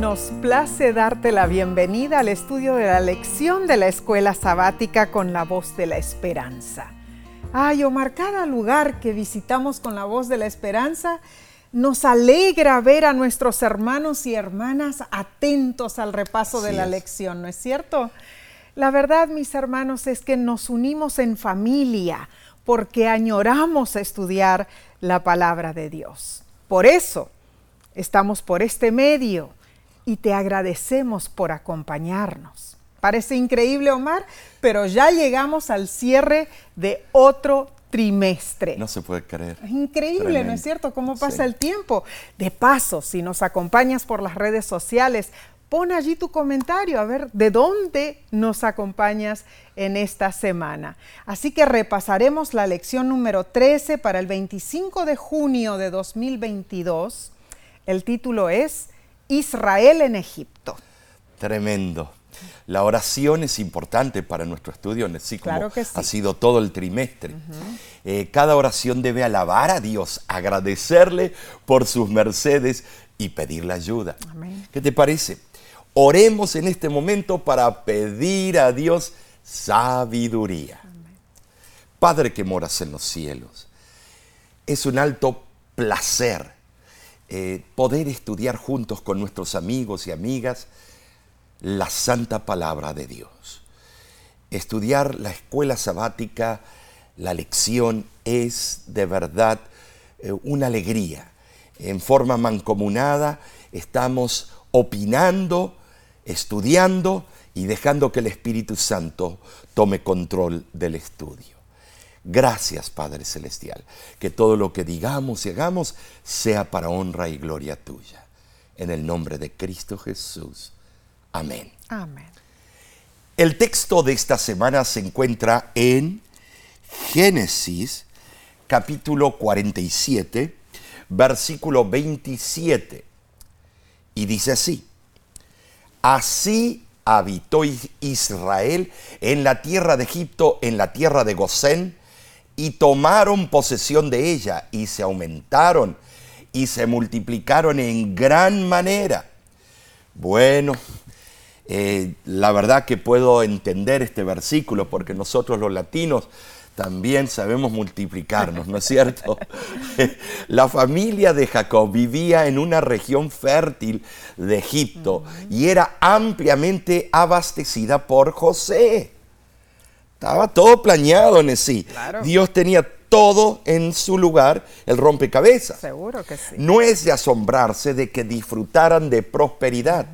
Nos place darte la bienvenida al estudio de la lección de la escuela sabática con la voz de la esperanza. Ay, Omar, cada lugar que visitamos con la voz de la esperanza nos alegra ver a nuestros hermanos y hermanas atentos al repaso de la lección, ¿no es cierto? La verdad, mis hermanos, es que nos unimos en familia porque añoramos estudiar la palabra de Dios. Por eso estamos por este medio y te agradecemos por acompañarnos. Parece increíble, Omar, pero ya llegamos al cierre de otro trimestre. No se puede creer. Es increíble, ¿no es cierto? ¿Cómo pasa el tiempo? De paso, si nos acompañas por las redes sociales, pon allí tu comentario a ver de dónde nos acompañas en esta semana. Así que repasaremos la lección número 13 para el 25 de junio de 2022. El título es Israel en Egipto. Tremendo. La oración es importante para nuestro estudio, así como claro que sí. ha sido todo el trimestre. Eh, cada oración debe alabar a Dios, agradecerle por sus mercedes y pedirle ayuda. Amén. ¿Qué te parece? Oremos en este momento para pedir a Dios sabiduría. Padre que moras en los cielos, es un alto placer eh, poder estudiar juntos con nuestros amigos y amigas la santa palabra de Dios. Estudiar la escuela sabática, la lección es de verdad eh, una alegría. En forma mancomunada estamos opinando, estudiando y dejando que el Espíritu Santo tome control del estudio. Gracias Padre Celestial, que todo lo que digamos y hagamos sea para honra y gloria tuya. En el nombre de Cristo Jesús. Amén. Amén. El texto de esta semana se encuentra en Génesis capítulo 47, versículo 27. Y dice así, así habitó Israel en la tierra de Egipto, en la tierra de Gosén, y tomaron posesión de ella, y se aumentaron, y se multiplicaron en gran manera. Bueno, eh, la verdad que puedo entender este versículo porque nosotros los latinos también sabemos multiplicarnos, ¿no es cierto? la familia de Jacob vivía en una región fértil de Egipto y era ampliamente abastecida por José. Estaba todo planeado en sí. Claro. Dios tenía todo en su lugar, el rompecabezas. Seguro que sí. No es de asombrarse de que disfrutaran de prosperidad.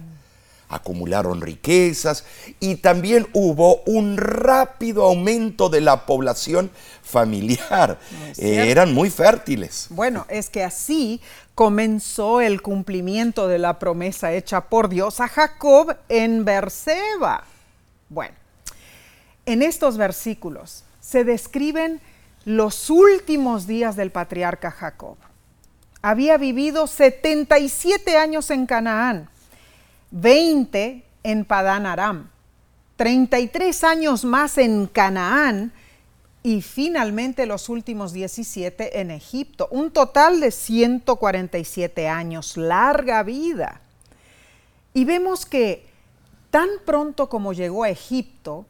Acumularon riquezas y también hubo un rápido aumento de la población familiar. Eh, eran muy fértiles. Bueno, es que así comenzó el cumplimiento de la promesa hecha por Dios a Jacob en Berseba. Bueno, en estos versículos se describen los últimos días del patriarca Jacob. Había vivido 77 años en Canaán, 20 en Padán Aram, 33 años más en Canaán y finalmente los últimos 17 en Egipto. Un total de 147 años, larga vida. Y vemos que tan pronto como llegó a Egipto,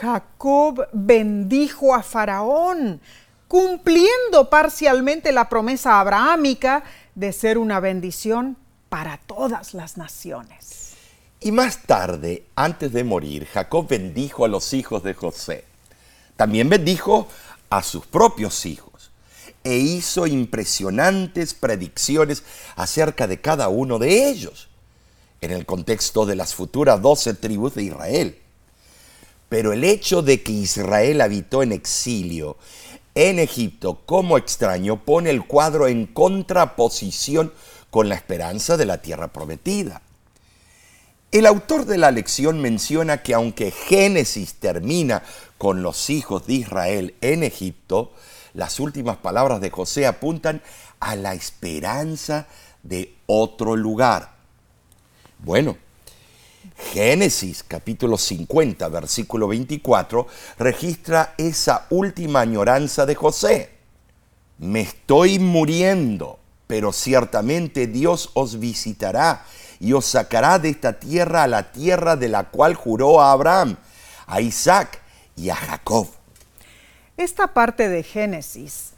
Jacob bendijo a Faraón, cumpliendo parcialmente la promesa abrahámica de ser una bendición para todas las naciones. Y más tarde, antes de morir, Jacob bendijo a los hijos de José. También bendijo a sus propios hijos e hizo impresionantes predicciones acerca de cada uno de ellos, en el contexto de las futuras doce tribus de Israel. Pero el hecho de que Israel habitó en exilio en Egipto como extraño pone el cuadro en contraposición con la esperanza de la tierra prometida. El autor de la lección menciona que aunque Génesis termina con los hijos de Israel en Egipto, las últimas palabras de José apuntan a la esperanza de otro lugar. Bueno, Génesis capítulo 50, versículo 24, registra esa última añoranza de José. Me estoy muriendo, pero ciertamente Dios os visitará y os sacará de esta tierra a la tierra de la cual juró a Abraham, a Isaac y a Jacob. Esta parte de Génesis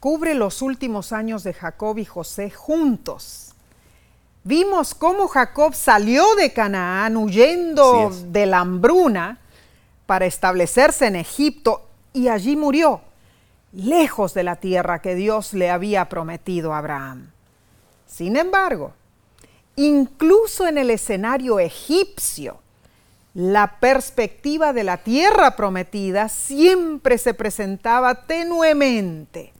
cubre los últimos años de Jacob y José juntos. Vimos cómo Jacob salió de Canaán huyendo de la hambruna para establecerse en Egipto y allí murió, lejos de la tierra que Dios le había prometido a Abraham. Sin embargo, incluso en el escenario egipcio, la perspectiva de la tierra prometida siempre se presentaba tenuemente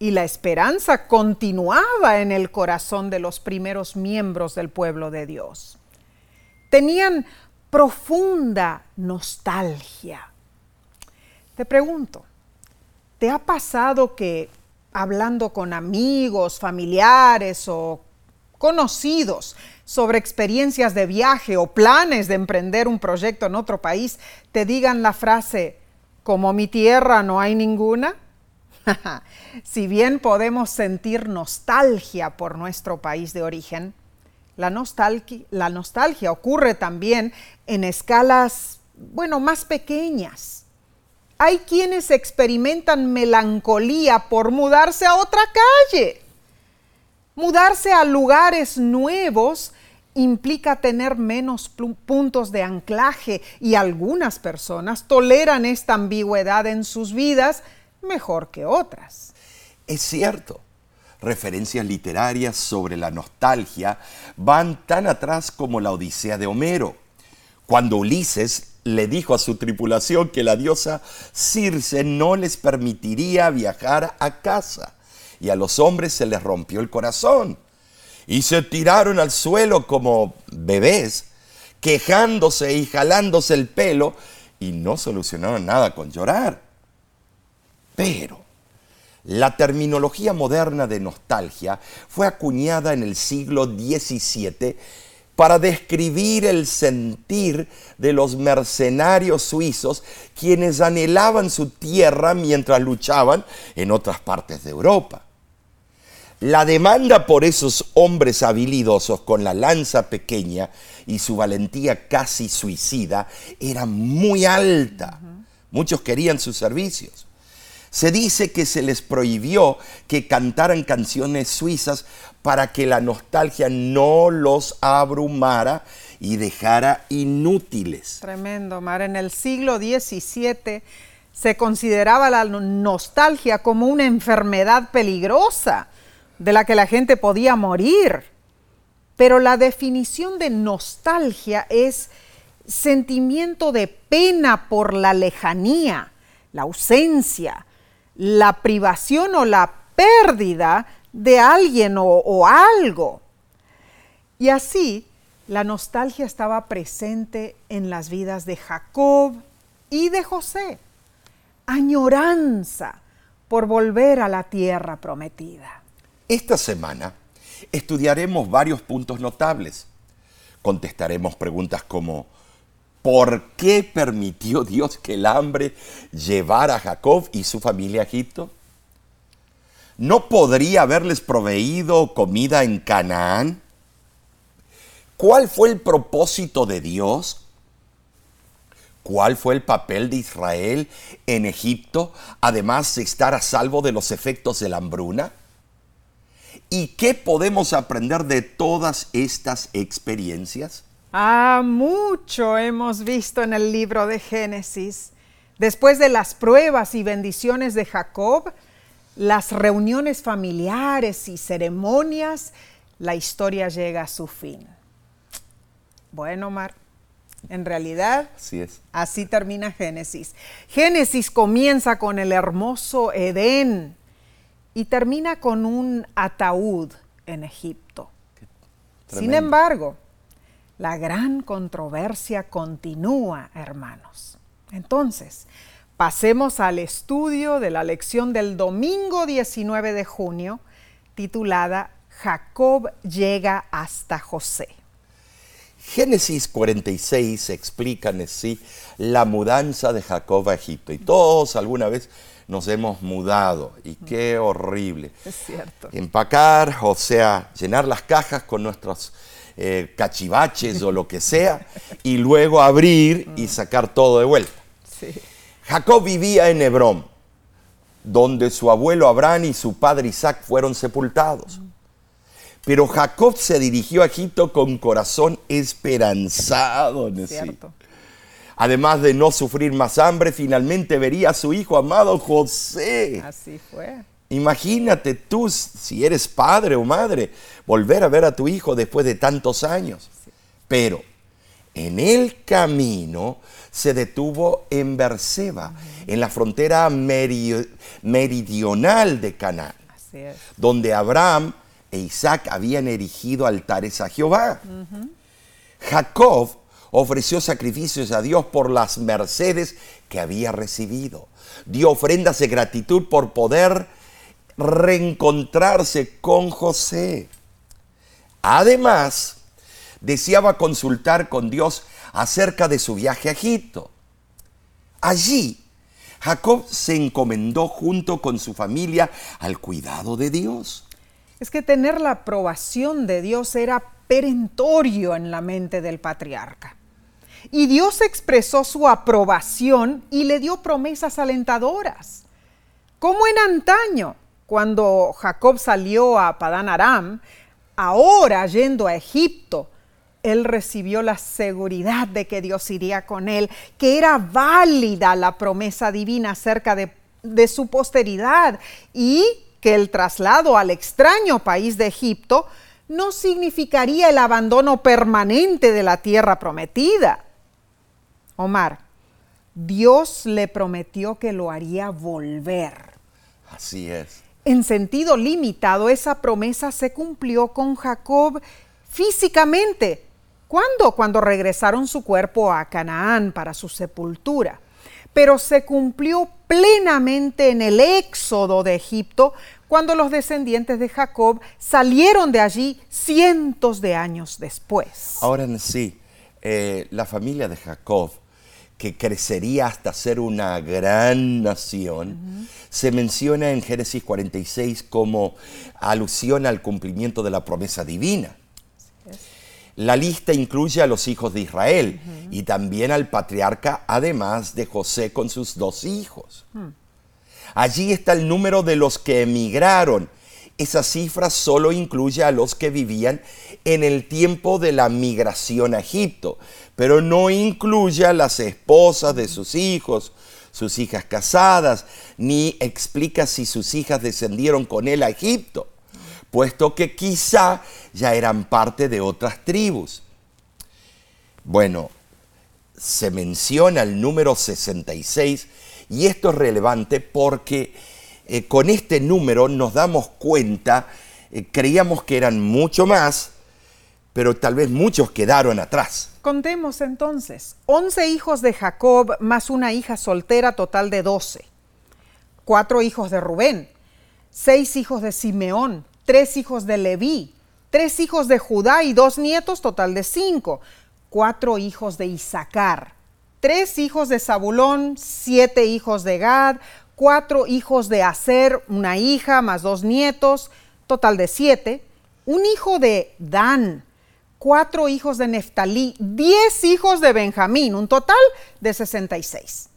y la esperanza continuaba en el corazón de los primeros miembros del pueblo de Dios. Tenían profunda nostalgia. Te pregunto, ¿te ha pasado que hablando con amigos, familiares o conocidos sobre experiencias de viaje o planes de emprender un proyecto en otro país, te digan la frase, como mi tierra no hay ninguna? si bien podemos sentir nostalgia por nuestro país de origen, la nostalgia, ocurre también en escalas, bueno, más pequeñas. Hay quienes experimentan melancolía por mudarse a otra calle. Mudarse a lugares nuevos implica tener menos puntos de anclaje y algunas personas toleran esta ambigüedad en sus vidas mejor que otras. Es cierto. Referencias literarias sobre la nostalgia van tan atrás como la Odisea de Homero, cuando Ulises le dijo a su tripulación que la diosa Circe no les permitiría viajar a casa, y a los hombres se les rompió el corazón, y se tiraron al suelo como bebés, quejándose y jalándose el pelo, y no solucionaron nada con llorar. Pero la terminología moderna de nostalgia fue acuñada en el siglo XVII para describir el sentir de los mercenarios suizos quienes anhelaban su tierra mientras luchaban en otras partes de Europa. La demanda por esos hombres habilidosos con la lanza pequeña y su valentía casi suicida era muy alta. Muchos querían sus servicios. Se dice que se les prohibió que cantaran canciones suizas para que la nostalgia no los abrumara y dejara inútiles. Tremendo, Mar. En el siglo XVII se consideraba la nostalgia como una enfermedad peligrosa de la que la gente podía morir. Pero la definición de nostalgia es sentimiento de pena por la lejanía, la ausencia, la privación o la pérdida de alguien o, algo. Y así, la nostalgia estaba presente en las vidas de Jacob y de José. Añoranza por volver a la tierra prometida. Esta semana estudiaremos varios puntos notables. Contestaremos preguntas como ¿Por qué permitió Dios que el hambre llevara a Jacob y su familia a Egipto? ¿No podría haberles proveído comida en Canaán? ¿Cuál fue el propósito de Dios? ¿Cuál fue el papel de Israel en Egipto, además de estar a salvo de los efectos de la hambruna? ¿Y qué podemos aprender de todas estas experiencias? Ah, mucho hemos visto en el libro de Génesis. Después de las pruebas y bendiciones de Jacob, las reuniones familiares y ceremonias, la historia llega a su fin. Bueno, Mar, en realidad así, es. así termina Génesis. Génesis comienza con el hermoso Edén y termina con un ataúd en Egipto. Sin embargo, la gran controversia continúa, hermanos. Entonces, pasemos al estudio de la lección del domingo 19 de junio, titulada Jacob llega hasta José. Génesis 46 explica en sí la mudanza de Jacob a Egipto. Y todos alguna vez nos hemos mudado. Y qué horrible. Es cierto. Empacar, o sea, llenar las cajas con nuestros eh, cachivaches o lo que sea, y luego abrir y sacar todo de vuelta. Sí. Jacob vivía en Hebrón, donde su abuelo Abraham y su padre Isaac fueron sepultados. Pero Jacob se dirigió a Egipto con corazón esperanzado. Cierto. Además de no sufrir más hambre, finalmente vería a su hijo amado José. Así fue. Imagínate tú, si eres padre o madre, volver a ver a tu hijo después de tantos años. Pero en el camino se detuvo en Berseba, en la frontera meri- meridional de Canaán, donde Abraham e Isaac habían erigido altares a Jehová. Jacob ofreció sacrificios a Dios por las mercedes que había recibido. Dio ofrendas de gratitud por poder reencontrarse con José. Además, deseaba consultar con Dios acerca de su viaje a Egipto. Allí, Jacob se encomendó junto con su familia al cuidado de Dios. Es que tener la aprobación de Dios era perentorio en la mente del patriarca. Y Dios expresó su aprobación y le dio promesas alentadoras. Como en antaño, cuando Jacob salió a Padán Aram, ahora yendo a Egipto, él recibió la seguridad de que Dios iría con él, que era válida la promesa divina acerca de, de su posteridad y que el traslado al extraño país de Egipto no significaría el abandono permanente de la tierra prometida. Omar, Dios le prometió que lo haría volver. Así es. En sentido limitado, esa promesa se cumplió con Jacob físicamente. ¿Cuándo? Cuando regresaron su cuerpo a Canaán para su sepultura. Pero se cumplió plenamente en el éxodo de Egipto, cuando los descendientes de Jacob salieron de allí cientos de años después. Ahora sí, eh, la familia de Jacob, que crecería hasta ser una gran nación, se menciona en Génesis 46 como alusión al cumplimiento de la promesa divina. La lista incluye a los hijos de Israel y también al patriarca, además de José con sus dos hijos. Allí está el número de los que emigraron. Esa cifra solo incluye a los que vivían en el tiempo de la migración a Egipto, pero no incluye a las esposas de sus hijos, sus hijas casadas, ni explica si sus hijas descendieron con él a Egipto, puesto que quizá ya eran parte de otras tribus. Bueno, se menciona el número 66 y esto es relevante porque eh, con este número nos damos cuenta, eh, creíamos que eran mucho más, pero tal vez muchos quedaron atrás. Contemos entonces, 11 hijos de Jacob más una hija soltera total de 12, cuatro hijos de Rubén, seis hijos de Simeón, tres hijos de Leví, tres hijos de Judá y dos nietos total de cinco, cuatro hijos de Isaacar, tres hijos de Zabulón, siete hijos de Gad, cuatro hijos de Aser, una hija más dos nietos, total de siete, un hijo de Dan, cuatro hijos de Neftalí, diez hijos de Benjamín, un total de 66.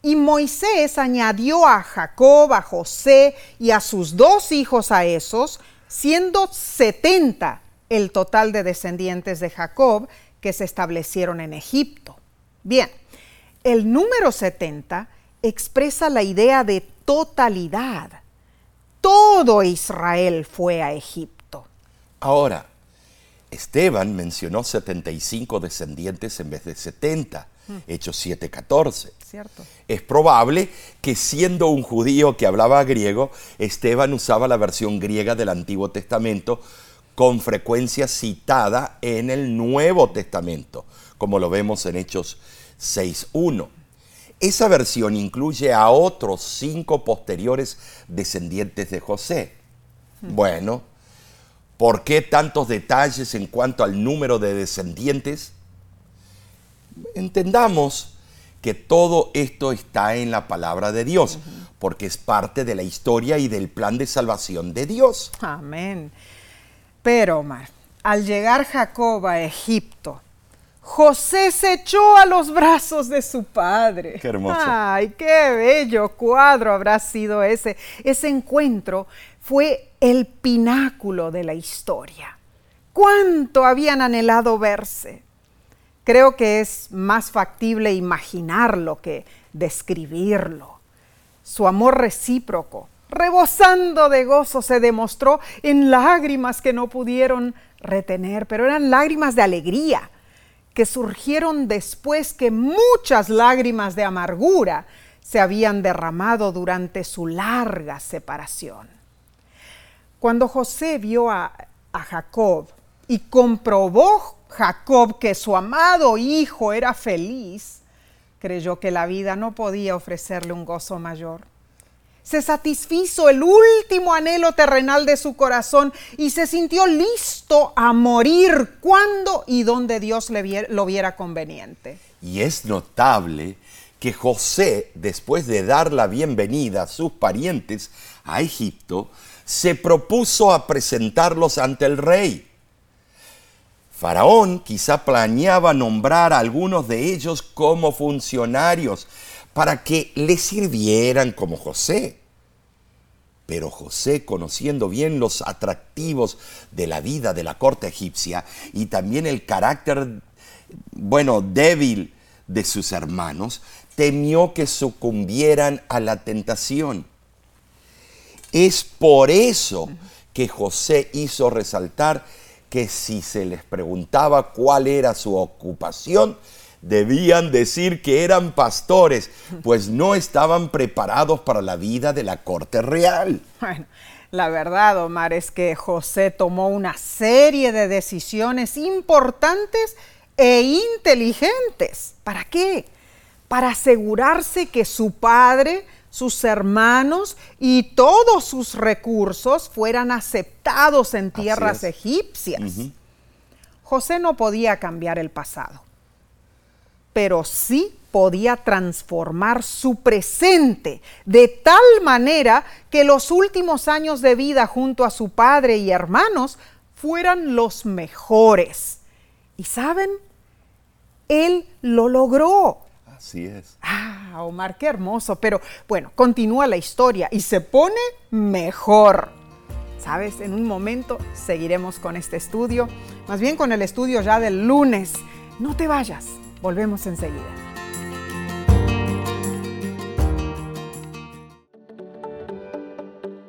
Y Moisés añadió a Jacob, a José y a sus dos hijos a esos, siendo 70 el total de descendientes de Jacob que se establecieron en Egipto. Bien, el número 70 expresa la idea de totalidad. Todo Israel fue a Egipto. Ahora, Esteban mencionó 75 descendientes en vez de 70, Hechos 7:14. ¿Cierto? Es probable que siendo un judío que hablaba griego, Esteban usaba la versión griega del Antiguo Testamento con frecuencia citada en el Nuevo Testamento, como lo vemos en Hechos 6.1. Esa versión incluye a otros cinco posteriores descendientes de José. Bueno, ¿por qué tantos detalles en cuanto al número de descendientes? Entendamos que todo esto está en la palabra de Dios, porque es parte de la historia y del plan de salvación de Dios. Amén. Pero, Omar, al llegar Jacob a Egipto, José se echó a los brazos de su padre. Qué hermoso. Ay, qué bello cuadro habrá sido ese. Ese encuentro fue el pináculo de la historia. ¿Cuánto habían anhelado verse? Creo que es más factible imaginarlo que describirlo. Su amor recíproco, rebosando de gozo, se demostró en lágrimas que no pudieron retener, pero eran lágrimas de alegría que surgieron después que muchas lágrimas de amargura se habían derramado durante su larga separación. Cuando José vio a, a, Jacob y comprobó Jacob que su amado hijo era feliz, creyó que la vida no podía ofrecerle un gozo mayor se satisfizo el último anhelo terrenal de su corazón y se sintió listo a morir cuando y donde Dios le lo viera conveniente. Y es notable que José, después de dar la bienvenida a sus parientes a Egipto, se propuso a presentarlos ante el rey. Faraón quizá planeaba nombrar a algunos de ellos como funcionarios para que le sirvieran como José. Pero José, conociendo bien los atractivos de la vida de la corte egipcia y también el carácter, bueno, débil de sus hermanos, temió que sucumbieran a la tentación. Es por eso que José hizo resaltar que si se les preguntaba cuál era su ocupación, debían decir que eran pastores, pues no estaban preparados para la vida de la corte real. Bueno, la verdad, Omar, es que José tomó una serie de decisiones importantes e inteligentes. ¿Para qué? Para asegurarse que su padre, sus hermanos y todos sus recursos fueran aceptados en tierras egipcias. José no podía cambiar el pasado pero sí podía transformar su presente de tal manera que los últimos años de vida junto a su padre y hermanos fueran los mejores. Y saben, él lo logró. Así es. Ah, Omar, qué hermoso. Pero bueno, continúa la historia y se pone mejor. Sabes, en un momento seguiremos con este estudio, más bien con el estudio ya del lunes. No te vayas. Volvemos enseguida.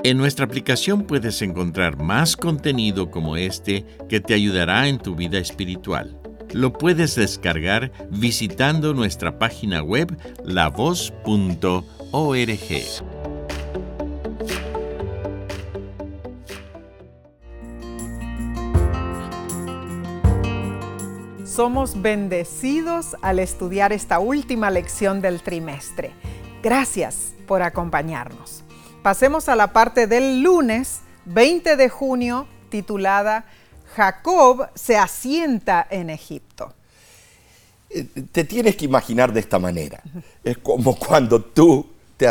En nuestra aplicación puedes encontrar más contenido como este que te ayudará en tu vida espiritual. Lo puedes descargar visitando nuestra página web lavoz.org. Somos bendecidos al estudiar esta última lección del trimestre. Gracias por acompañarnos. Pasemos a la parte del lunes 20 de junio titulada Jacob se asienta en Egipto. Eh, te tienes que imaginar de esta manera. Es como cuando tú te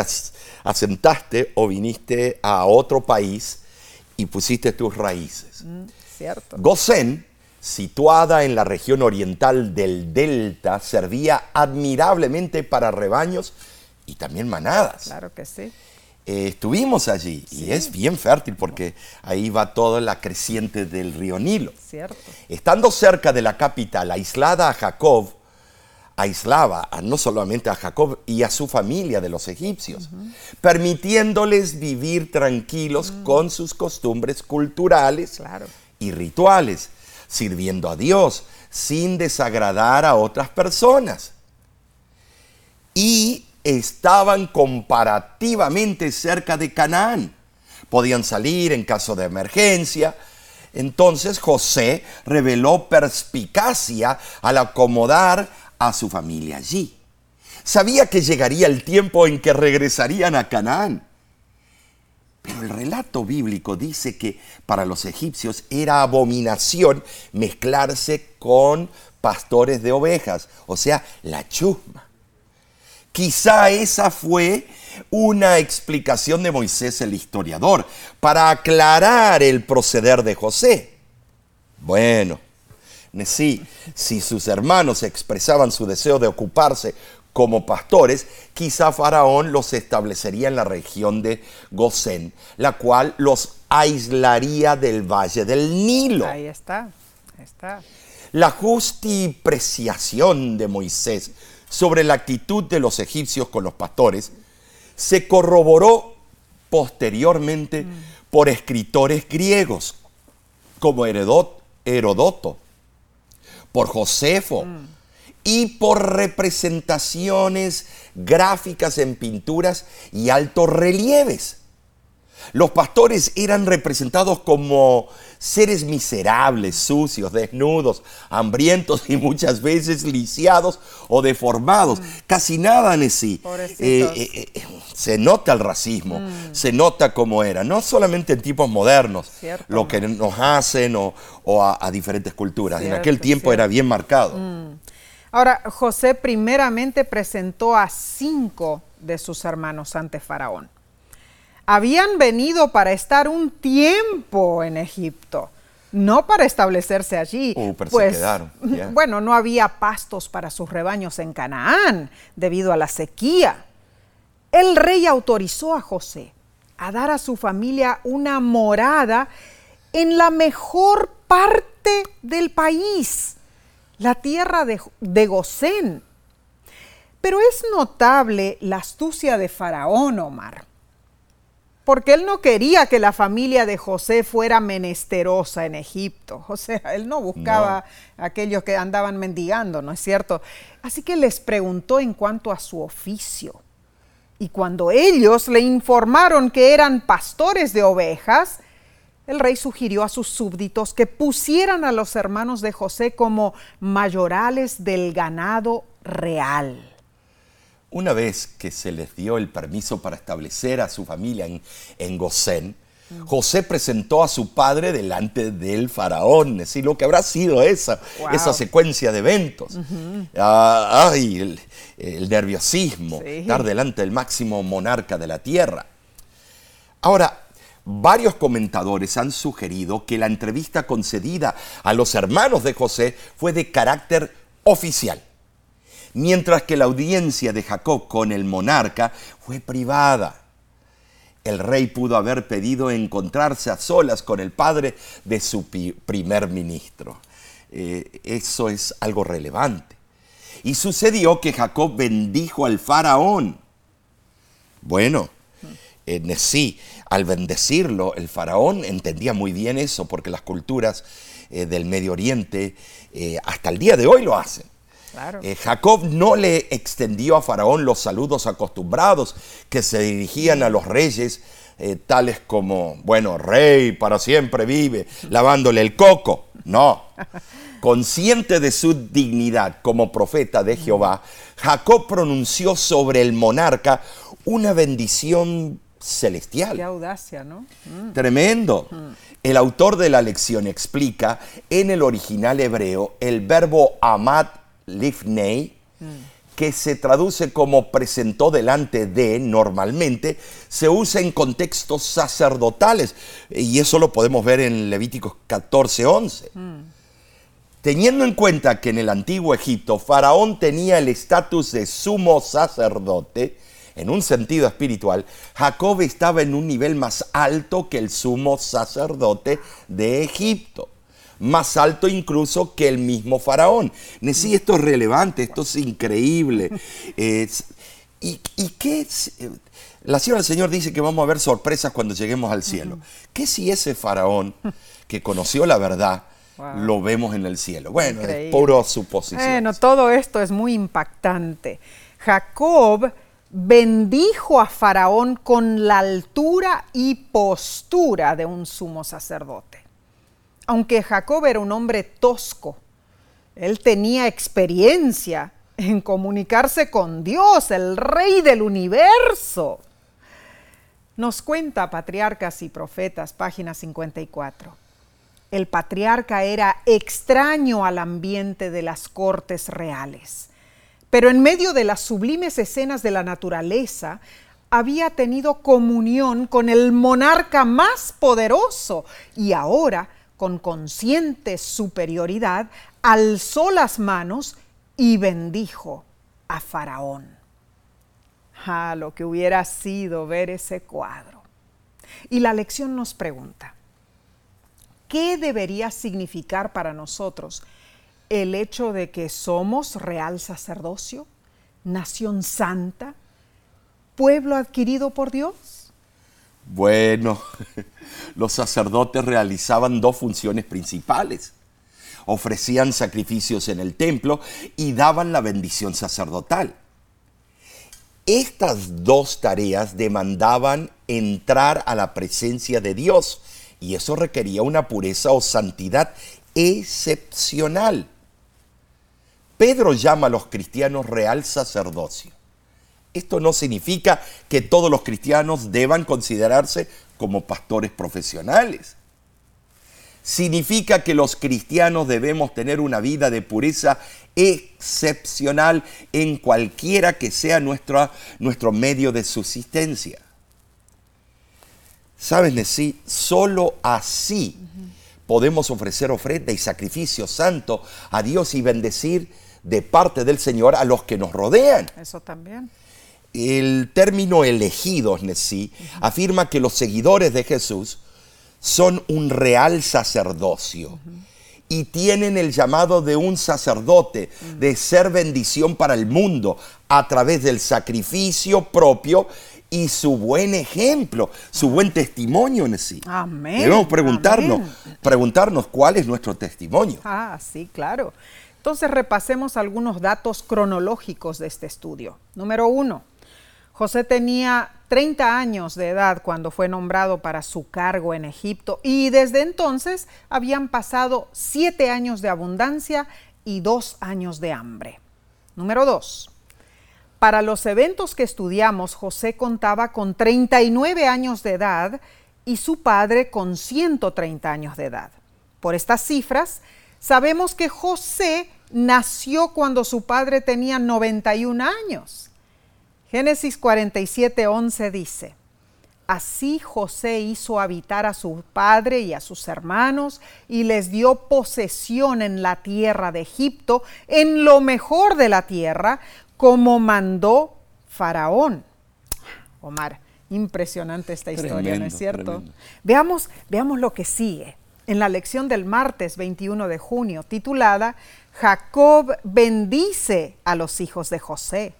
asentaste o viniste a otro país y pusiste tus raíces. Mm, cierto. Gosén situada en la región oriental del delta, servía admirablemente para rebaños y también manadas. Claro que sí. Eh, estuvimos allí y es bien fértil porque ahí va toda la creciente del río Nilo. Cierto. Estando cerca de la capital, aislada a Jacob, aislaba no solamente a Jacob y a su familia de los egipcios, permitiéndoles vivir tranquilos mm. con sus costumbres culturales y rituales sirviendo a Dios sin desagradar a otras personas. Y estaban comparativamente cerca de Canaán. Podían salir en caso de emergencia. Entonces José reveló perspicacia al acomodar a su familia allí. Sabía que llegaría el tiempo en que regresarían a Canaán. Pero el relato bíblico dice que para los egipcios era abominación mezclarse con pastores de ovejas, o sea, la chusma. Quizá esa fue una explicación de Moisés el historiador para aclarar el proceder de José. Bueno, sí, si sus hermanos expresaban su deseo de ocuparse como pastores, quizá Faraón los establecería en la región de Gosén, la cual los aislaría del valle del Nilo. Ahí está, ahí está. La justipreciación de Moisés sobre la actitud de los egipcios con los pastores se corroboró posteriormente por escritores griegos como Herodoto, por Josefo y por representaciones gráficas en pinturas y altos relieves. Los pastores eran representados como seres miserables, sucios, desnudos, hambrientos y muchas veces lisiados o deformados. Mm. Casi nada en sí. Eh, eh, eh, se nota el racismo, mm. se nota cómo era, no solamente en tipos modernos, lo que nos hacen o, a, diferentes culturas. en aquel tiempo era bien marcado. Mm. Ahora, José primeramente presentó a cinco de sus hermanos ante Faraón habían venido para estar un tiempo en Egipto, no para establecerse allí. Uh, pero pues, se quedaron. Bueno, no había pastos para sus rebaños en Canaán debido a la sequía. El rey autorizó a José a dar a su familia una morada en la mejor parte del país, la tierra de, de Gosén. Pero es notable la astucia de Faraón, Omar porque él no quería que la familia de José fuera menesterosa en Egipto. O sea, él no buscaba aquellos que andaban mendigando, ¿no es cierto? Así que les preguntó en cuanto a su oficio. Y cuando ellos le informaron que eran pastores de ovejas, el rey sugirió a sus súbditos que pusieran a los hermanos de José como mayorales del ganado real. Una vez que se les dio el permiso para establecer a su familia en, en Gosén, José presentó a su padre delante del faraón, es decir, lo que habrá sido esa, esa secuencia de eventos. Ah, ay, el, nerviosismo, estar delante del máximo monarca de la tierra. Ahora, varios comentadores han sugerido que la entrevista concedida a los hermanos de José fue de carácter oficial mientras que la audiencia de Jacob con el monarca fue privada. El rey pudo haber pedido encontrarse a solas con el padre de su primer ministro. Eh, eso es algo relevante. Y sucedió que Jacob bendijo al faraón. Bueno, sí, al bendecirlo, el faraón entendía muy bien eso, porque las culturas eh, del Medio Oriente eh, hasta el día de hoy lo hacen. Eh, Jacob no le extendió a Faraón los saludos acostumbrados que se dirigían a los reyes, eh, tales como, bueno, rey para siempre vive, lavándole el coco. No. Consciente de su dignidad como profeta de Jehová, Jacob pronunció sobre el monarca una bendición celestial. Qué audacia, ¿no? Mm. Tremendo. Mm. El autor de la lección explica en el original hebreo el verbo amad lifnei, que se traduce como presentó delante de normalmente, se usa en contextos sacerdotales. Y eso lo podemos ver en Levíticos 14, 11. Teniendo en cuenta que en el antiguo Egipto Faraón tenía el estatus de sumo sacerdote, en un sentido espiritual, Jacob estaba en un nivel más alto que el sumo sacerdote de Egipto más alto incluso que el mismo faraón. Sí, esto es relevante, esto es increíble. ¿Y, qué es? La señora del Señor dice que vamos a ver sorpresas cuando lleguemos al cielo. ¿Qué si ese faraón que conoció la verdad lo vemos en el cielo? Bueno, es puro suposición. Bueno, todo esto es muy impactante. Jacob bendijo a Faraón con la altura y postura de un sumo sacerdote aunque Jacob era un hombre tosco, él tenía experiencia en comunicarse con Dios, el rey del universo. Nos cuenta Patriarcas y Profetas, página 54. El patriarca era extraño al ambiente de las cortes reales, pero en medio de las sublimes escenas de la naturaleza, había tenido comunión con el monarca más poderoso y ahora con consciente superioridad, alzó las manos y bendijo a Faraón. Ah, lo que hubiera sido ver ese cuadro. Y la lección nos pregunta, ¿qué debería significar para nosotros el hecho de que somos real sacerdocio, nación santa, pueblo adquirido por Dios? Bueno, los sacerdotes realizaban dos funciones principales. Ofrecían sacrificios en el templo y daban la bendición sacerdotal. Estas dos tareas demandaban entrar a la presencia de Dios y eso requería una pureza o santidad excepcional. Pedro llama a los cristianos real sacerdocio. Esto no significa que todos los cristianos deban considerarse como pastores profesionales. Significa que los cristianos debemos tener una vida de pureza excepcional en cualquiera que sea nuestro, medio de subsistencia. ¿Sabes, Nesí? Solo así podemos ofrecer ofrenda y sacrificio santo a Dios y bendecir de parte del Señor a los que nos rodean. Eso también. El término elegidos, Nesí, afirma que los seguidores de Jesús son un real sacerdocio y tienen el llamado de un sacerdote, de ser bendición para el mundo a través del sacrificio propio y su buen ejemplo, su buen testimonio en sí. Amén. Debemos preguntarnos, preguntarnos cuál es nuestro testimonio. Ah, sí, claro. Entonces repasemos algunos datos cronológicos de este estudio. Número uno, José tenía 30 años de edad cuando fue nombrado para su cargo en Egipto y desde entonces habían pasado siete años de abundancia y dos años de hambre. Número 2. Para los eventos que estudiamos, José contaba con 39 años de edad y su padre con 130 años de edad. Por estas cifras, sabemos que José nació cuando su padre tenía 91 años. Génesis 47, 11 dice, Así José hizo habitar a su padre y a sus hermanos y les dio posesión en la tierra de Egipto, en lo mejor de la tierra, como mandó Faraón. Omar, impresionante esta historia, ¿no es cierto? Veamos, veamos lo que sigue en la lección del martes 21 de junio, titulada Jacob bendice a los hijos de José.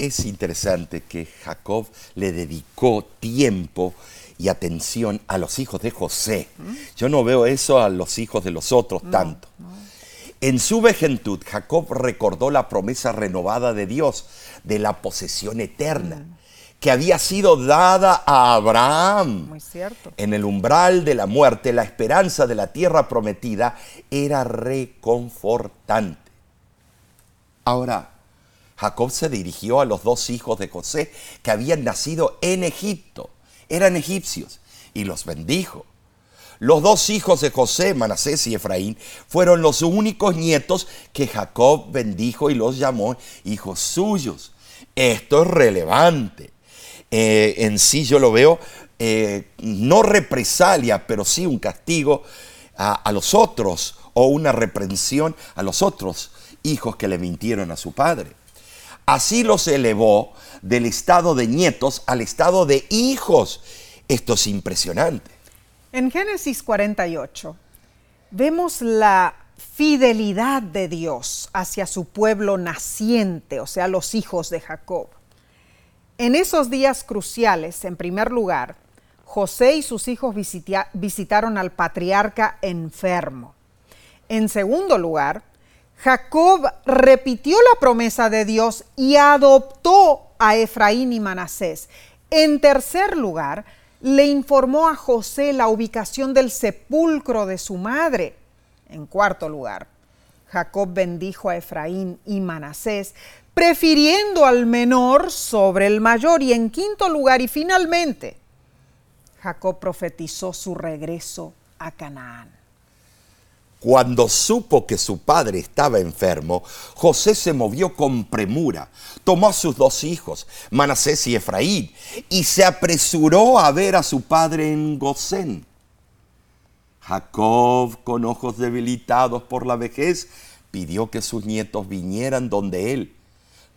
Es interesante que Jacob le dedicó tiempo y atención a los hijos de José. Yo no veo eso a los hijos de los otros tanto. En su vejentud, Jacob recordó la promesa renovada de Dios de la posesión eterna. Mm. que había sido dada a Abraham. Muy cierto. En el umbral de la muerte, la esperanza de la tierra prometida era reconfortante. Ahora, Jacob se dirigió a los dos hijos de José que habían nacido en Egipto. Eran egipcios y los bendijo. Los dos hijos de José, Manasés y Efraín, fueron los únicos nietos que Jacob bendijo y los llamó hijos suyos. Esto es relevante. Eh, en sí yo lo veo eh, no represalia, pero sí un castigo a, a los otros o una reprensión a los otros hijos que le mintieron a su padre. Así los elevó del estado de nietos al estado de hijos. Esto es impresionante. En Génesis 48 vemos la fidelidad de Dios hacia su pueblo naciente, o sea, los hijos de Jacob. En esos días cruciales, en primer lugar, José y sus hijos visitaron al patriarca enfermo. En segundo lugar, Jacob repitió la promesa de Dios y adoptó a Efraín y Manasés. En tercer lugar, le informó a José la ubicación del sepulcro de su madre. En cuarto lugar, Jacob bendijo a Efraín y Manasés, prefiriendo al menor sobre el mayor. Y en quinto lugar, y finalmente, Jacob profetizó su regreso a Canaán. Cuando supo que su padre estaba enfermo, José se movió con premura, tomó a sus dos hijos, Manasés y Efraín, y se apresuró a ver a su padre en Gosén. Jacob, con ojos debilitados por la vejez, pidió que sus nietos vinieran donde él.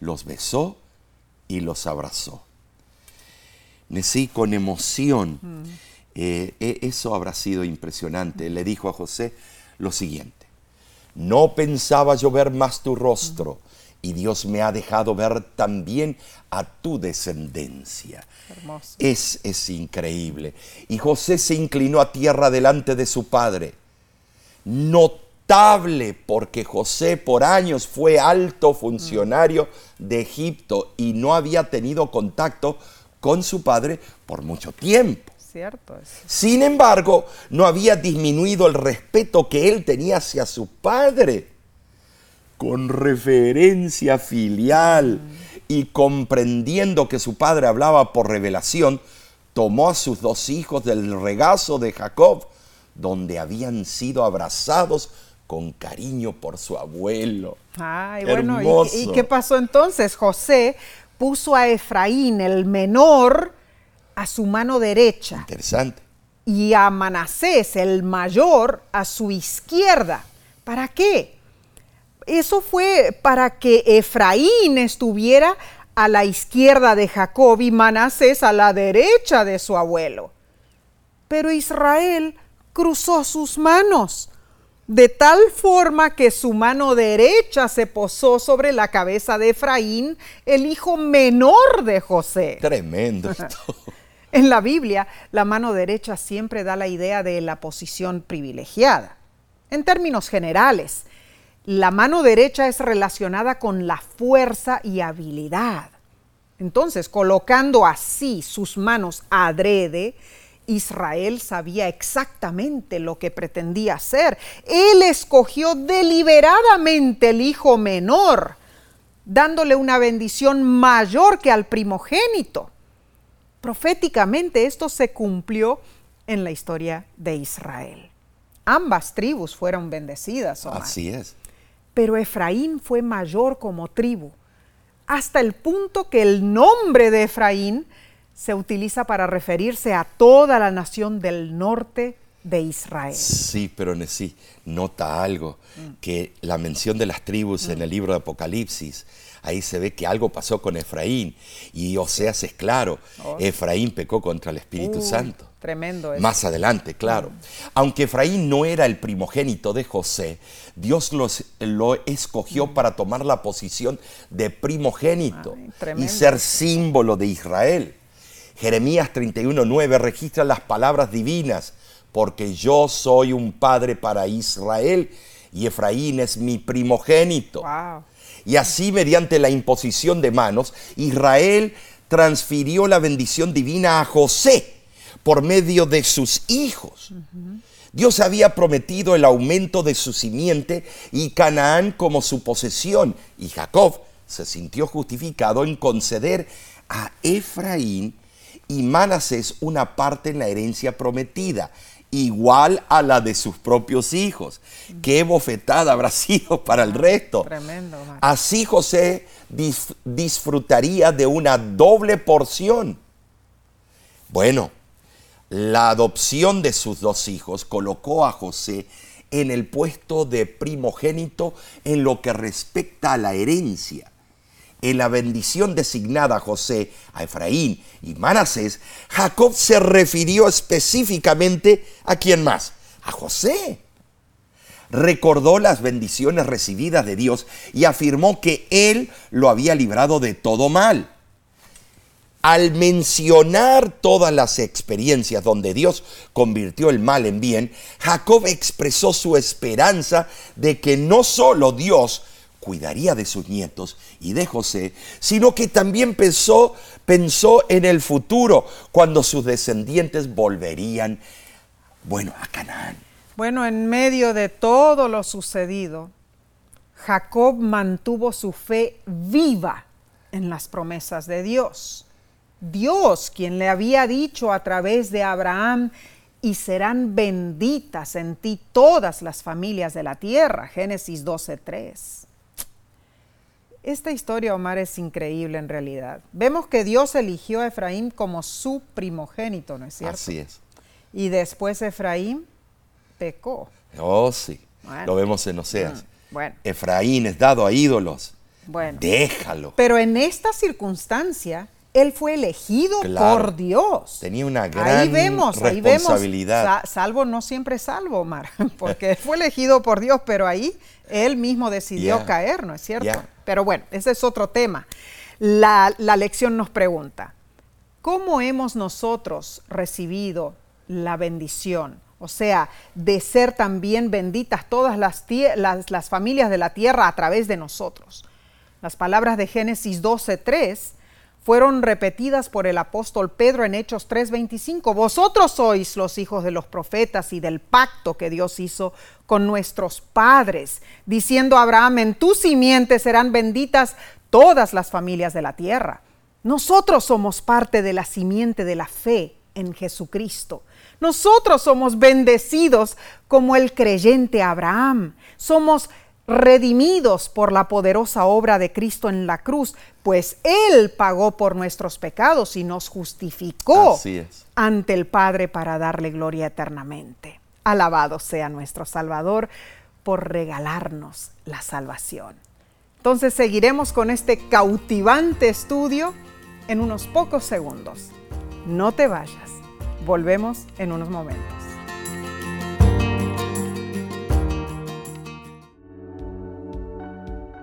Los besó y los abrazó. Nesí con emoción. Eh, e- eso habrá sido impresionante. Le dijo a José lo siguiente. No pensaba yo ver más tu rostro y Dios me ha dejado ver también a tu descendencia. Hermoso. Es, es increíble. Y José se inclinó a tierra delante de su padre. Notable porque José por años fue alto funcionario de Egipto y no había tenido contacto con su padre por mucho tiempo. Cierto es. Sin embargo, no había disminuido el respeto que él tenía hacia su padre. Con referencia filial y comprendiendo que su padre hablaba por revelación, tomó a sus dos hijos del regazo de Jacob, donde habían sido abrazados con cariño por su abuelo. Ay, bueno, ¿y- ¿y, Hermoso. qué pasó entonces? José puso a Efraín, el menor, a su mano derecha Interesante. y a Manasés, el mayor, a su izquierda. ¿Para qué? Eso fue para que Efraín estuviera a la izquierda de Jacob y Manasés a la derecha de su abuelo. Pero Israel cruzó sus manos, de tal forma que su mano derecha se posó sobre la cabeza de Efraín, el hijo menor de José. Tremendo esto. En la Biblia, la mano derecha siempre da la idea de la posición privilegiada. En términos generales, la mano derecha es relacionada con la fuerza y habilidad. Entonces, colocando así sus manos adrede, Israel sabía exactamente lo que pretendía hacer. Él escogió deliberadamente el hijo menor, dándole una bendición mayor que al primogénito. Proféticamente esto se cumplió en la historia de Israel. Ambas tribus fueron bendecidas, Omar. Así es. Pero Efraín fue mayor como tribu, hasta el punto que el nombre de Efraín se utiliza para referirse a toda la nación del norte de Israel. Sí, pero sí, nota algo, que la mención de las tribus en el libro de Apocalipsis, ahí se ve que algo pasó con Efraín. Y Oseas es claro, Efraín pecó contra el Espíritu Santo. Tremendo eso. Más adelante, claro. Aunque Efraín no era el primogénito de José, Dios los- lo escogió para tomar la posición de primogénito Ay, y ser símbolo de Israel. Jeremías 31.9 registra las palabras divinas, porque yo soy un padre para Israel y Efraín es mi primogénito. Wow. Y así, mediante la imposición de manos, Israel transfirió la bendición divina a José por medio de sus hijos. Dios había prometido el aumento de su simiente y Canaán como su posesión. Y Jacob se sintió justificado en conceder a Efraín y Manasés una parte en la herencia prometida, igual a la de sus propios hijos. Qué bofetada habrá sido para el resto. Tremendo. Así José dis- disfrutaría de una doble porción. Bueno, la adopción de sus dos hijos colocó a José en el puesto de primogénito en lo que respecta a la herencia. En la bendición designada a José, a Efraín y Manasés, Jacob se refirió específicamente a quién más? A José recordó las bendiciones recibidas de Dios y afirmó que Él lo había librado de todo mal. Al mencionar todas las experiencias donde Dios convirtió el mal en bien, Jacob expresó su esperanza de que no solo Dios cuidaría de sus nietos y de José, sino que también pensó, pensó en el futuro, cuando sus descendientes volverían, bueno, a Canaán. Bueno, en medio de todo lo sucedido, Jacob mantuvo su fe viva en las promesas de Dios. Dios, quien le había dicho a través de Abraham, y serán benditas en ti todas las familias de la tierra, Génesis 12.3. Esta historia, Omar, es increíble en realidad. Vemos que Dios eligió a Efraín como su primogénito, ¿no es cierto? Así es. Y después Efraín pecó. Oh, sí. Bueno. Lo vemos en Oseas. Bueno, Efraín es dado a ídolos. bueno. Déjalo. Pero en esta circunstancia, él fue elegido Claro. por Dios. Tenía una ahí gran vemos, ahí vemos. responsabilidad. sa- salvo no siempre es salvo, Mar, porque fue elegido por Dios, pero ahí él mismo decidió caer, ¿no es cierto? Pero bueno, ese es otro tema. La, la lección nos pregunta, ¿cómo hemos nosotros recibido la bendición? O sea, de ser también benditas todas las, las familias de la tierra a través de nosotros. Las palabras de Génesis 12.3 fueron repetidas por el apóstol Pedro en Hechos 3:25. Vosotros sois los hijos de los profetas y del pacto que Dios hizo con nuestros padres, diciendo a Abraham, en tu simiente serán benditas todas las familias de la tierra. Nosotros somos parte de la simiente de la fe en Jesucristo. Nosotros somos bendecidos como el creyente Abraham. Somos redimidos por la poderosa obra de Cristo en la cruz, pues Él pagó por nuestros pecados y nos justificó ante el Padre para darle gloria eternamente. Alabado sea nuestro Salvador por regalarnos la salvación. Entonces seguiremos con este cautivante estudio en unos pocos segundos. No te vayas. Volvemos en unos momentos.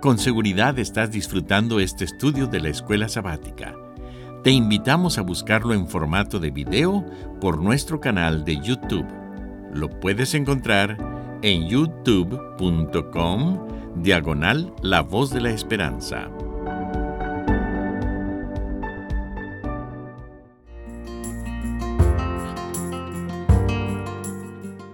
Con seguridad estás disfrutando este estudio de la escuela sabática. Te invitamos a buscarlo en formato de video por nuestro canal de YouTube. Lo puedes encontrar en youtube.com diagonal La Voz de la Esperanza.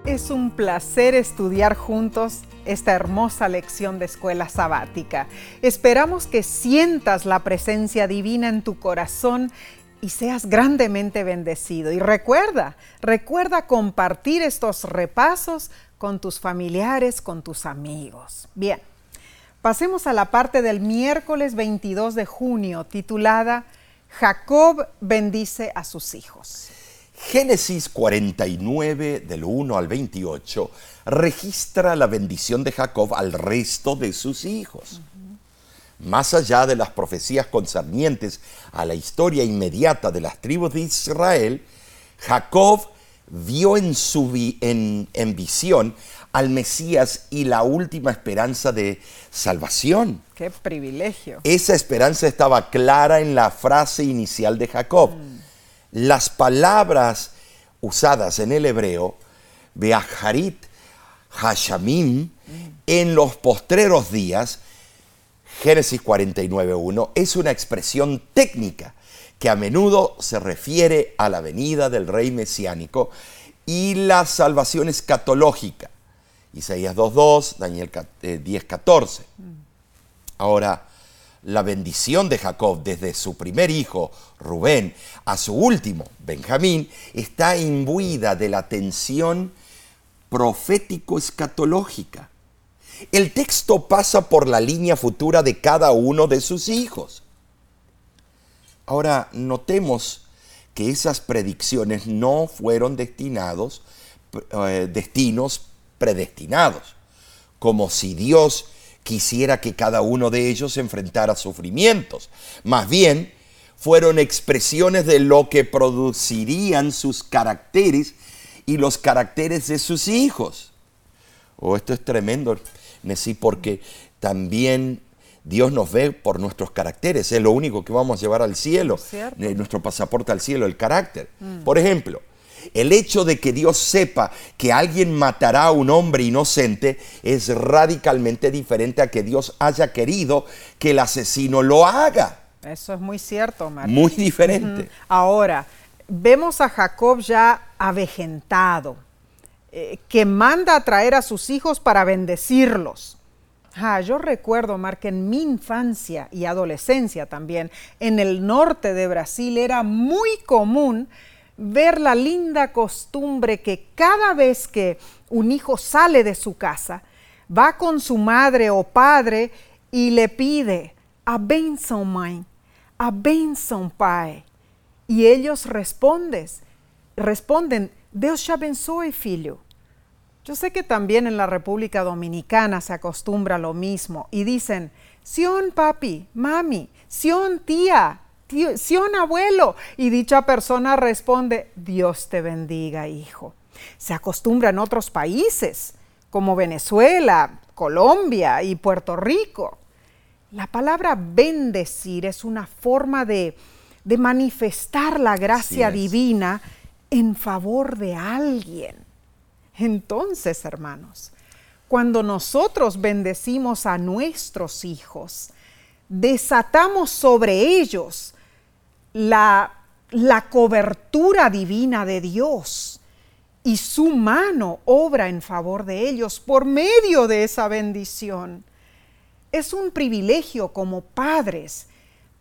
Es un placer estudiar juntos esta hermosa lección de escuela sabática. Esperamos que sientas la presencia divina en tu corazón y seas grandemente bendecido. Y recuerda, recuerda compartir estos repasos con tus familiares, con tus amigos. Bien, pasemos a la parte del miércoles 22 de junio titulada Jacob bendice a sus hijos. Génesis 49, del 1 al 28, registra la bendición de Jacob al resto de sus hijos. Más allá de las profecías concernientes a la historia inmediata de las tribus de Israel, Jacob vio en, su vi- en, en visión al Mesías y la última esperanza de salvación. ¡Qué privilegio! Esa esperanza estaba clara en la frase inicial de Jacob. Las palabras usadas en el hebreo, Beaharit Hashamim, en los postreros días, Génesis 49.1, es una expresión técnica que a menudo se refiere a la venida del rey mesiánico y la salvación escatológica. Isaías 2.2, Daniel eh, 10.14. Ahora, la bendición de Jacob desde su primer hijo, Rubén, a su último, Benjamín, está imbuida de la tensión profético-escatológica. El texto pasa por la línea futura de cada uno de sus hijos. Ahora, notemos que esas predicciones no fueron destinados, eh, destinos predestinados, como si Dios quisiera que cada uno de ellos enfrentara sufrimientos. Más bien, fueron expresiones de lo que producirían sus caracteres y los caracteres de sus hijos. Oh, esto es tremendo, Nesí, porque también Dios nos ve por nuestros caracteres. Es lo único que vamos a llevar al cielo. Eh, Nuestro pasaporte al cielo, el carácter. Por ejemplo, el hecho de que Dios sepa que alguien matará a un hombre inocente es radicalmente diferente a que Dios haya querido que el asesino lo haga. Eso es muy cierto, María. Muy diferente. Ahora, vemos a Jacob ya avejentado, eh, que manda a traer a sus hijos para bendecirlos. Ah, yo recuerdo, Mar, que en mi infancia y adolescencia también, en el norte de Brasil era muy común ver la linda costumbre que cada vez que un hijo sale de su casa, va con su madre o padre y le pide, a benção mãe, a pai. Y ellos respondes, responden, Dios te abençoe, filho. Yo sé que también en la República Dominicana se acostumbra lo mismo y dicen, Sion papi, mami, Sion tía, abuelo. Y dicha persona responde, Dios te bendiga, hijo. Se acostumbra en otros países, como Venezuela, Colombia y Puerto Rico. La palabra bendecir es una forma de, de manifestar la gracia divina en favor de alguien. Entonces, hermanos, cuando nosotros bendecimos a nuestros hijos, desatamos sobre ellos la, la, cobertura divina de Dios y su mano obra en favor de ellos por medio de esa bendición. Es un privilegio como padres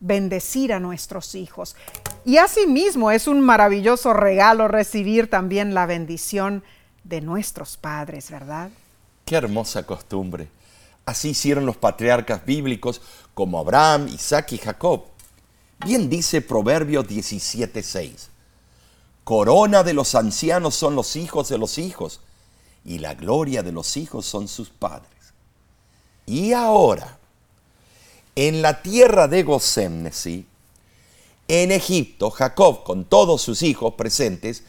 bendecir a nuestros hijos. Y asimismo es un maravilloso regalo recibir también la bendición de nuestros padres, ¿verdad? Qué hermosa costumbre. Así hicieron los patriarcas bíblicos como Abraham, Isaac y Jacob. Bien dice Proverbios 17:6. Corona de los ancianos son los hijos de los hijos, y la gloria de los hijos son sus padres. Y ahora, en la tierra de Gosén, en Egipto, Jacob, con todos sus hijos presentes,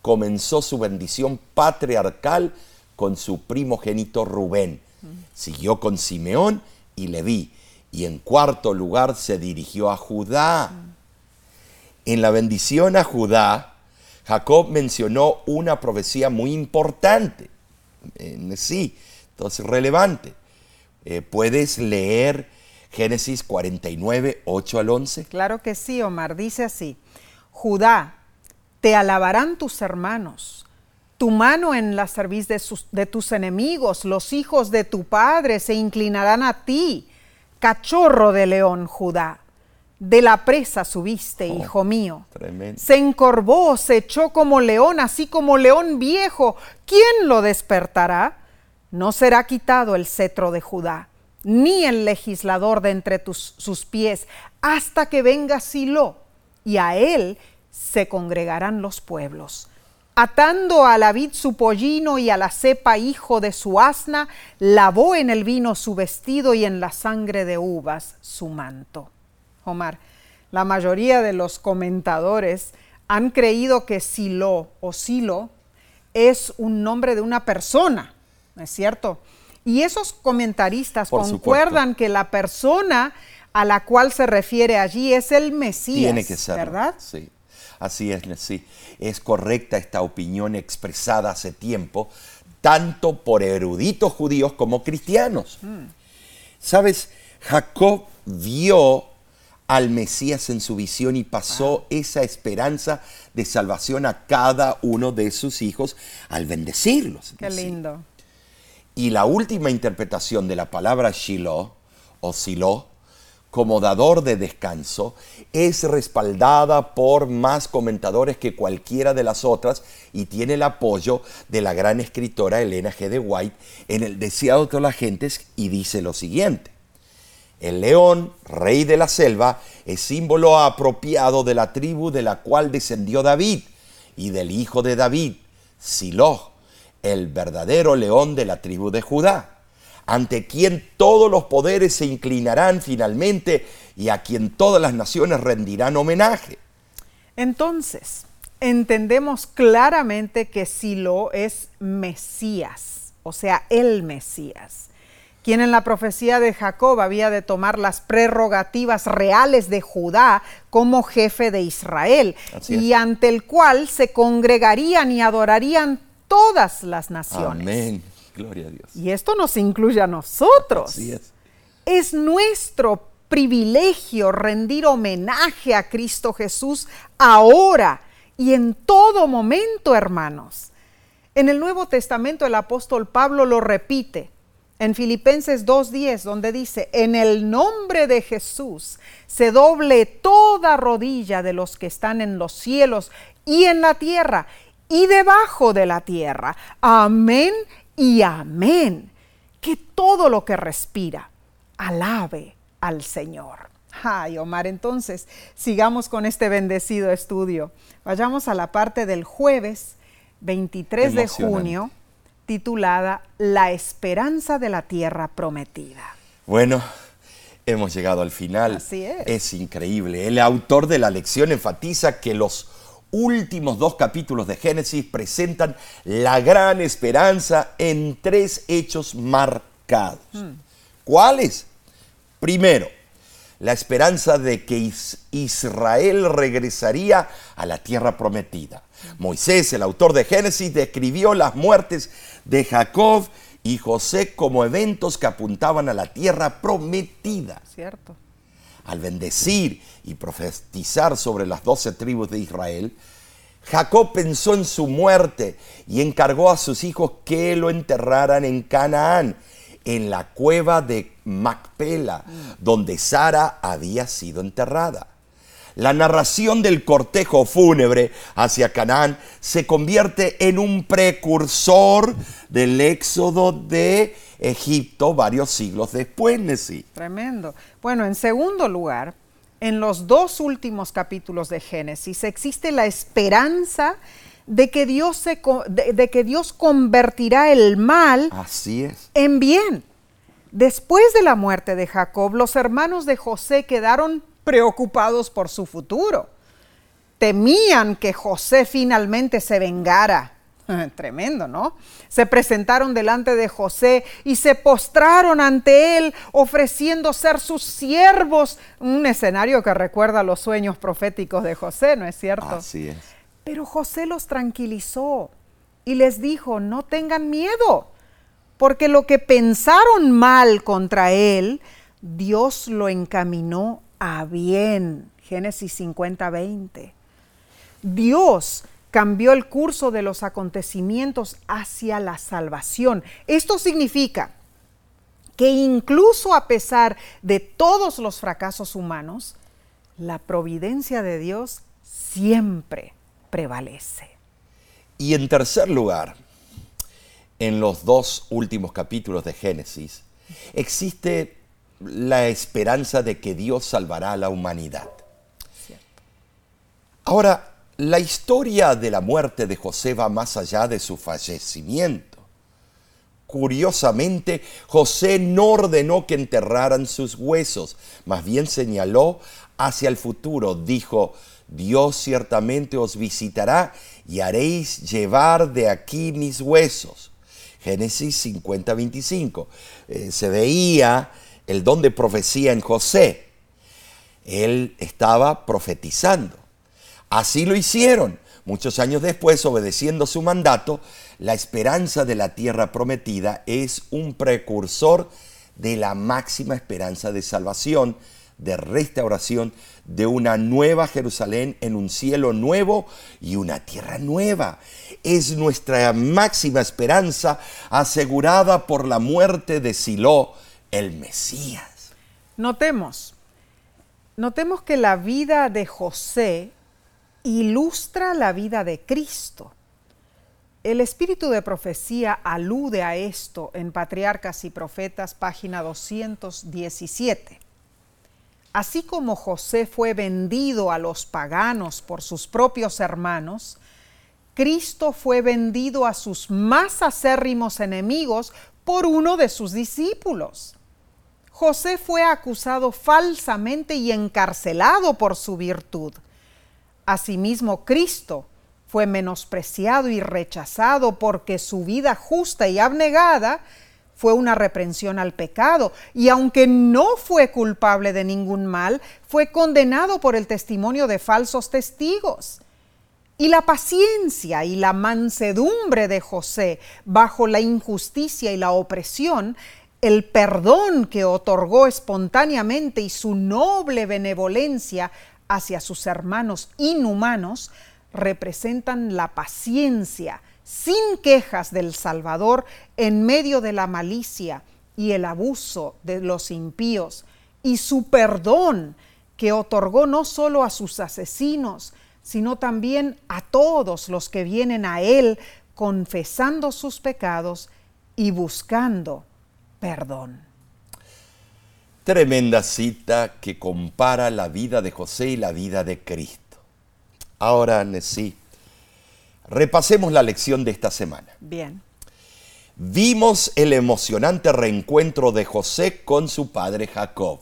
comenzó su bendición patriarcal con su primogénito Rubén. Siguió con Simeón y Leví. Y en cuarto lugar se dirigió a Judá. En la bendición a Judá, Jacob mencionó una profecía muy importante. sí, entonces relevante. Eh, ¿Puedes leer Génesis 49, 8 al 11? Claro que sí, Omar. Dice así, Judá, te alabarán tus hermanos. Tu mano en la cerviz de, de tus enemigos, los hijos de tu padre se inclinarán a ti. Cachorro de león, Judá. De la presa subiste, oh, hijo mío. Se encorvó, se echó como león, así como león viejo. ¿Quién lo despertará? No será quitado el cetro de Judá, ni el legislador de entre tus, sus pies, hasta que venga Silo, y a él se congregarán los pueblos. Atando a la vid su pollino y a la cepa hijo de su asna, lavó en el vino su vestido y en la sangre de uvas su manto. Omar, la mayoría de los comentadores han creído que Silo o Silo es un nombre de una persona, ¿no es cierto? Y esos comentaristas concuerdan que la persona a la cual se refiere allí es el Mesías, Tiene que ser, ¿verdad? Sí. Así es, sí. Es correcta esta opinión expresada hace tiempo, tanto por eruditos judíos como cristianos. Mm. Sabes, Jacob vio al Mesías en su visión y pasó esa esperanza de salvación a cada uno de sus hijos al bendecirlos. Qué lindo. Y la última interpretación de la palabra Shiloh o Silo como dador de descanso es respaldada por más comentadores que cualquiera de las otras y tiene el apoyo de la gran escritora Elena G. de White en El deseado de las gentes y dice lo siguiente. El león, rey de la selva, es símbolo apropiado de la tribu de la cual descendió David y del hijo de David, Silo, el verdadero león de la tribu de Judá ante quien todos los poderes se inclinarán finalmente y a quien todas las naciones rendirán homenaje. Entonces, entendemos claramente que Silo es Mesías, o sea, el Mesías, quien en la profecía de Jacob había de tomar las prerrogativas reales de Judá como jefe de Israel, y ante el cual se congregarían y adorarían todas las naciones. Amén. Gloria a Dios. Y esto nos incluye a nosotros. es. Es nuestro privilegio rendir homenaje a Cristo Jesús ahora y en todo momento, hermanos. En el Nuevo Testamento el apóstol Pablo lo repite en Filipenses 2.10, donde dice, en el nombre de Jesús se doble toda rodilla de los que están en los cielos y en la tierra y debajo de la tierra. Amén y amén. Que todo lo que respira alabe al Señor. Ay, Omar, entonces sigamos con este bendecido estudio. Vayamos a la parte del jueves 23 de junio titulada La esperanza de la tierra prometida. Bueno, hemos llegado al final. Así es. Es increíble. El autor de la lección enfatiza que los últimos dos capítulos de Génesis presentan la gran esperanza en tres hechos marcados. ¿Cuáles? Primero, la esperanza de que Israel regresaría a la tierra prometida. Moisés, el autor de Génesis, describió las muertes de Jacob y José como eventos que apuntaban a la tierra prometida. Cierto. Al bendecir y profetizar sobre las doce tribus de Israel, Jacob pensó en su muerte y encargó a sus hijos que lo enterraran en Canaán, en la cueva de Macpela, donde Sara había sido enterrada. La narración del cortejo fúnebre hacia Canaán se convierte en un precursor del éxodo de Egipto varios siglos después, Nesí. Tremendo. Bueno, en segundo lugar, en los dos últimos capítulos de Génesis existe la esperanza de que Dios, se, de, de que Dios convertirá el mal Así es. en bien. Después de la muerte de Jacob, los hermanos de José quedaron preocupados por su futuro. Temían que José finalmente se vengara. Tremendo, ¿no? Se presentaron delante de José y se postraron ante él, ofreciendo ser sus siervos. Un escenario que recuerda los sueños proféticos de José, ¿no es cierto? Así es. Pero José los tranquilizó y les dijo, no tengan miedo, porque lo que pensaron mal contra él, Dios lo encaminó a bien. Génesis 50, 20. Dios cambió el curso de los acontecimientos hacia la salvación. Esto significa que incluso a pesar de todos los fracasos humanos, la providencia de Dios siempre prevalece. Y en tercer lugar, en los dos últimos capítulos de Génesis, existe la esperanza de que Dios salvará a la humanidad. Ahora, la historia de la muerte de José va más allá de su fallecimiento. Curiosamente, José no ordenó que enterraran sus huesos, más bien señaló hacia el futuro. Dijo, Dios ciertamente os visitará y haréis llevar de aquí mis huesos. Génesis 50, 25. Eh, se veía el don de profecía en José. Él estaba profetizando. Así lo hicieron. Muchos años después, obedeciendo su mandato, la esperanza de la tierra prometida es un precursor de la máxima esperanza de salvación, de restauración, de una nueva Jerusalén en un cielo nuevo y una tierra nueva. Es nuestra máxima esperanza asegurada por la muerte de Silo, el Mesías. Notemos, notemos que la vida de José ilustra la vida de Cristo. El espíritu de profecía alude a esto en Patriarcas y Profetas, página 217. Así como José fue vendido a los paganos por sus propios hermanos, Cristo fue vendido a sus más acérrimos enemigos por uno de sus discípulos. José fue acusado falsamente y encarcelado por su virtud. Asimismo, Cristo fue menospreciado y rechazado porque su vida justa y abnegada fue una reprensión al pecado, y aunque no fue culpable de ningún mal, fue condenado por el testimonio de falsos testigos. Y la paciencia y la mansedumbre de José bajo la injusticia y la opresión, el perdón que otorgó espontáneamente y su noble benevolencia hacia sus hermanos inhumanos representan la paciencia sin quejas del Salvador en medio de la malicia y el abuso de los impíos y su perdón que otorgó no solo a sus asesinos, sino también a todos los que vienen a Él confesando sus pecados y buscando perdón. Tremenda cita que compara la vida de José y la vida de Cristo. Ahora, sí, repasemos la lección de esta semana. Bien. vimos el emocionante reencuentro de José con su padre Jacob.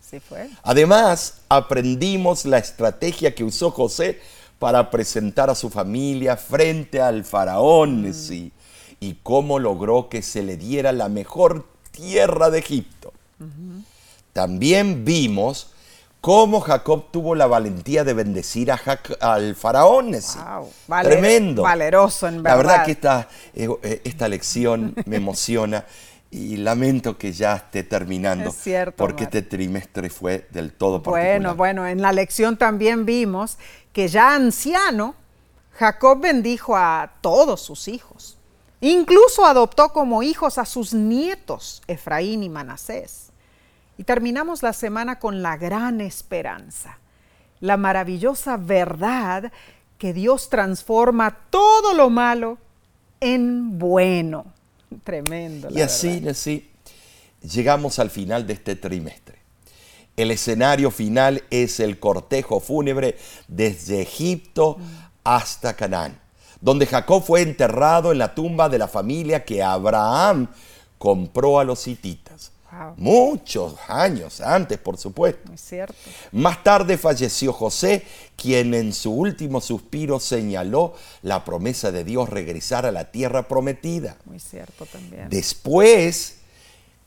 Sí fue. Además, aprendimos la estrategia que usó José para presentar a su familia frente al faraón sí, y cómo logró que se le diera la mejor tierra de Egipto. También vimos cómo Jacob tuvo la valentía de bendecir a al faraón. Wow, valer- Tremendo. valeroso, en La verdad verdad. que esta, eh, eh, esta lección me emociona y lamento que ya esté terminando. Es cierto, Porque este trimestre fue del todo particular. Bueno, bueno, en la lección también vimos que ya anciano, Jacob bendijo a todos sus hijos. Incluso adoptó como hijos a sus nietos, Efraín y Manasés. Y terminamos la semana con la gran esperanza, la maravillosa verdad que Dios transforma todo lo malo en bueno. Tremendo. la Y así, verdad. así, llegamos al final de este trimestre. El escenario final es el cortejo fúnebre desde Egipto hasta Canaán, donde Jacob fue enterrado en la tumba de la familia que Abraham compró a los hititas. Wow. Muchos años antes, por supuesto. Muy cierto. Más tarde falleció José, quien en su último suspiro señaló la promesa de Dios regresar a la tierra prometida. Muy cierto también. Después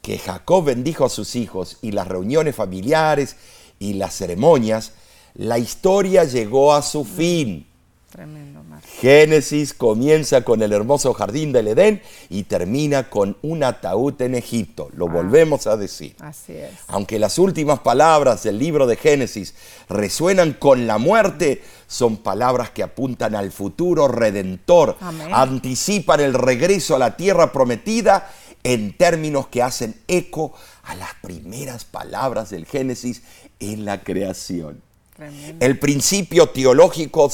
que Jacob bendijo a sus hijos y las reuniones familiares y las ceremonias, la historia llegó a su fin. Tremendo, Mar. Génesis comienza con el hermoso jardín del Edén y termina con un ataúd en Egipto. Lo volvemos a decir. Así es. Aunque las últimas palabras del libro de Génesis resuenan con la muerte, son palabras que apuntan al futuro redentor, Amén. anticipan el regreso a la tierra prometida en términos que hacen eco a las primeras palabras del Génesis en la creación. Tremendo. El principio teológico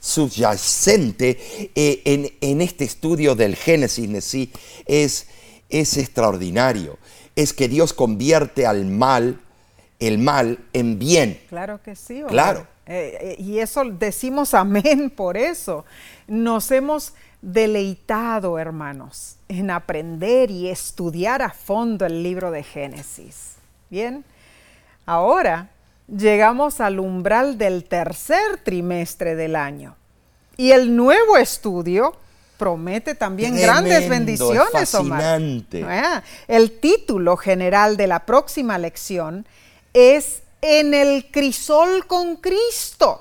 subyacente eh, en, en este estudio del Génesis sí es, es extraordinario. Es que Dios convierte al mal, el mal, en bien. Claro que sí. Omar. Claro. Eh, eh, y eso decimos amén por eso. Nos hemos deleitado, hermanos, en aprender y estudiar a fondo el libro de Génesis. Bien, ahora llegamos al umbral del tercer trimestre del año. Y el nuevo estudio promete también grandes bendiciones, Omar. fascinante. Ah, el título general de la próxima lección es En el crisol con Cristo.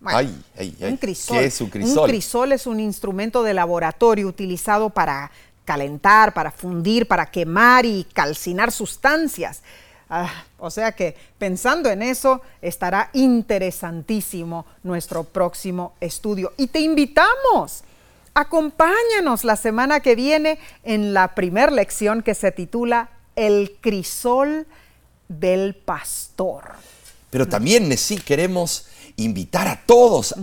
Bueno, Ay, ay, ay. un crisol. ¿Qué es un crisol? Un crisol es un instrumento de laboratorio utilizado para calentar, para fundir, para quemar y calcinar sustancias. Ah, o sea que pensando en eso estará interesantísimo nuestro próximo estudio. Y te invitamos, acompáñanos la semana que viene en la primer lección que se titula El crisol del pastor. Pero también, Nesí, queremos invitar a todos.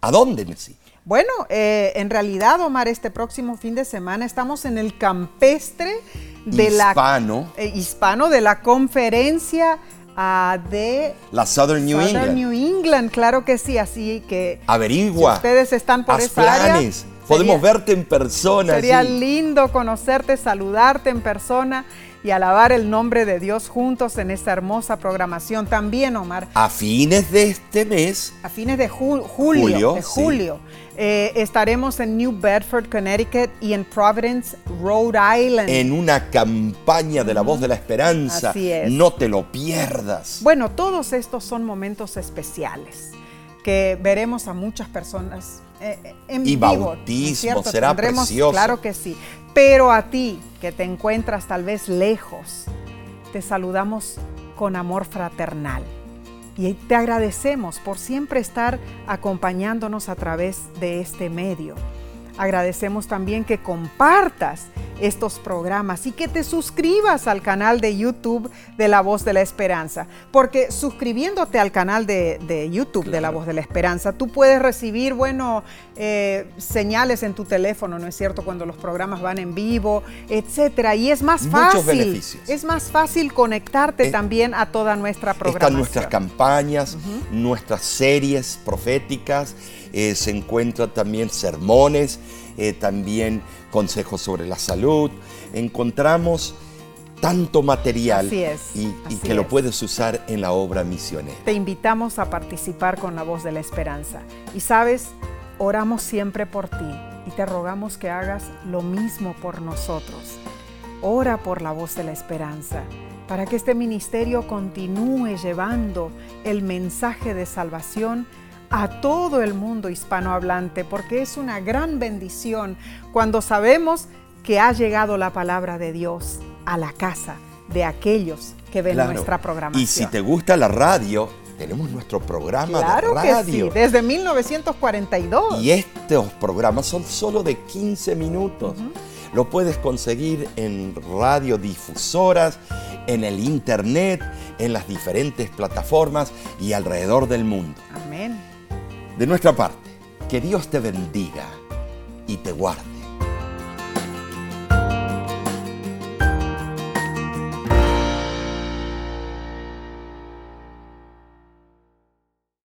¿A dónde, Nesí? Bueno, eh, en realidad, Omar, este próximo fin de semana estamos en el campestre de Hispano. la eh, hispano de la conferencia ah, de La Southern New Southern England. New England, claro que sí, así que Averigua. Si ustedes están por haz esa área, planes. Podemos sería- verte en persona. sería lindo conocerte, saludarte en persona y alabar el nombre de Dios juntos en esta hermosa programación. También, Omar, A fines de este mes, a fines de ju- julio, Julio, de sí. julio eh, estaremos en New Bedford, Connecticut y en Providence, Rhode Island. en una campaña de la voz de la esperanza. Así es. No te lo pierdas. Bueno, todos estos son momentos especiales que veremos a muchas personas eh, en Y vivo. ¿no bautismo, cierto? será precioso. Claro que sí. Pero a ti que te encuentras tal vez lejos, te saludamos con amor fraternal. Y te agradecemos por siempre estar acompañándonos a través de este medio. Agradecemos también que compartas estos programas y que te suscribas al canal de YouTube de La Voz de la Esperanza, porque suscribiéndote al canal de, de YouTube de La Voz de la Esperanza, tú puedes recibir, bueno, eh, señales en tu teléfono, ¿no es cierto?, cuando los programas van en vivo, etcétera, y es más Muchos fácil, beneficios. es más fácil conectarte Eh, también a toda nuestra programación. Están nuestras campañas, nuestras series proféticas, eh, se encuentran también sermones, eh, también consejos sobre la salud, encontramos tanto material Así es, y, que lo es. puedes usar en la obra misionera. Te invitamos a participar con la voz de la esperanza. Y sabes, oramos siempre por ti y te rogamos que hagas lo mismo por nosotros. Ora por la voz de la esperanza para que este ministerio continúe llevando el mensaje de salvación a todo el mundo hispanohablante, porque es una gran bendición cuando sabemos que ha llegado la palabra de Dios a la casa de aquellos que ven Claro. nuestra programación. Y si te gusta la radio, tenemos nuestro programa Claro de que radio. sí, desde 1942. Y estos programas son solo de 15 minutos. Lo puedes conseguir en radiodifusoras, en el internet, en las diferentes plataformas y alrededor del mundo. Amén. De nuestra parte, que Dios te bendiga y te guarde.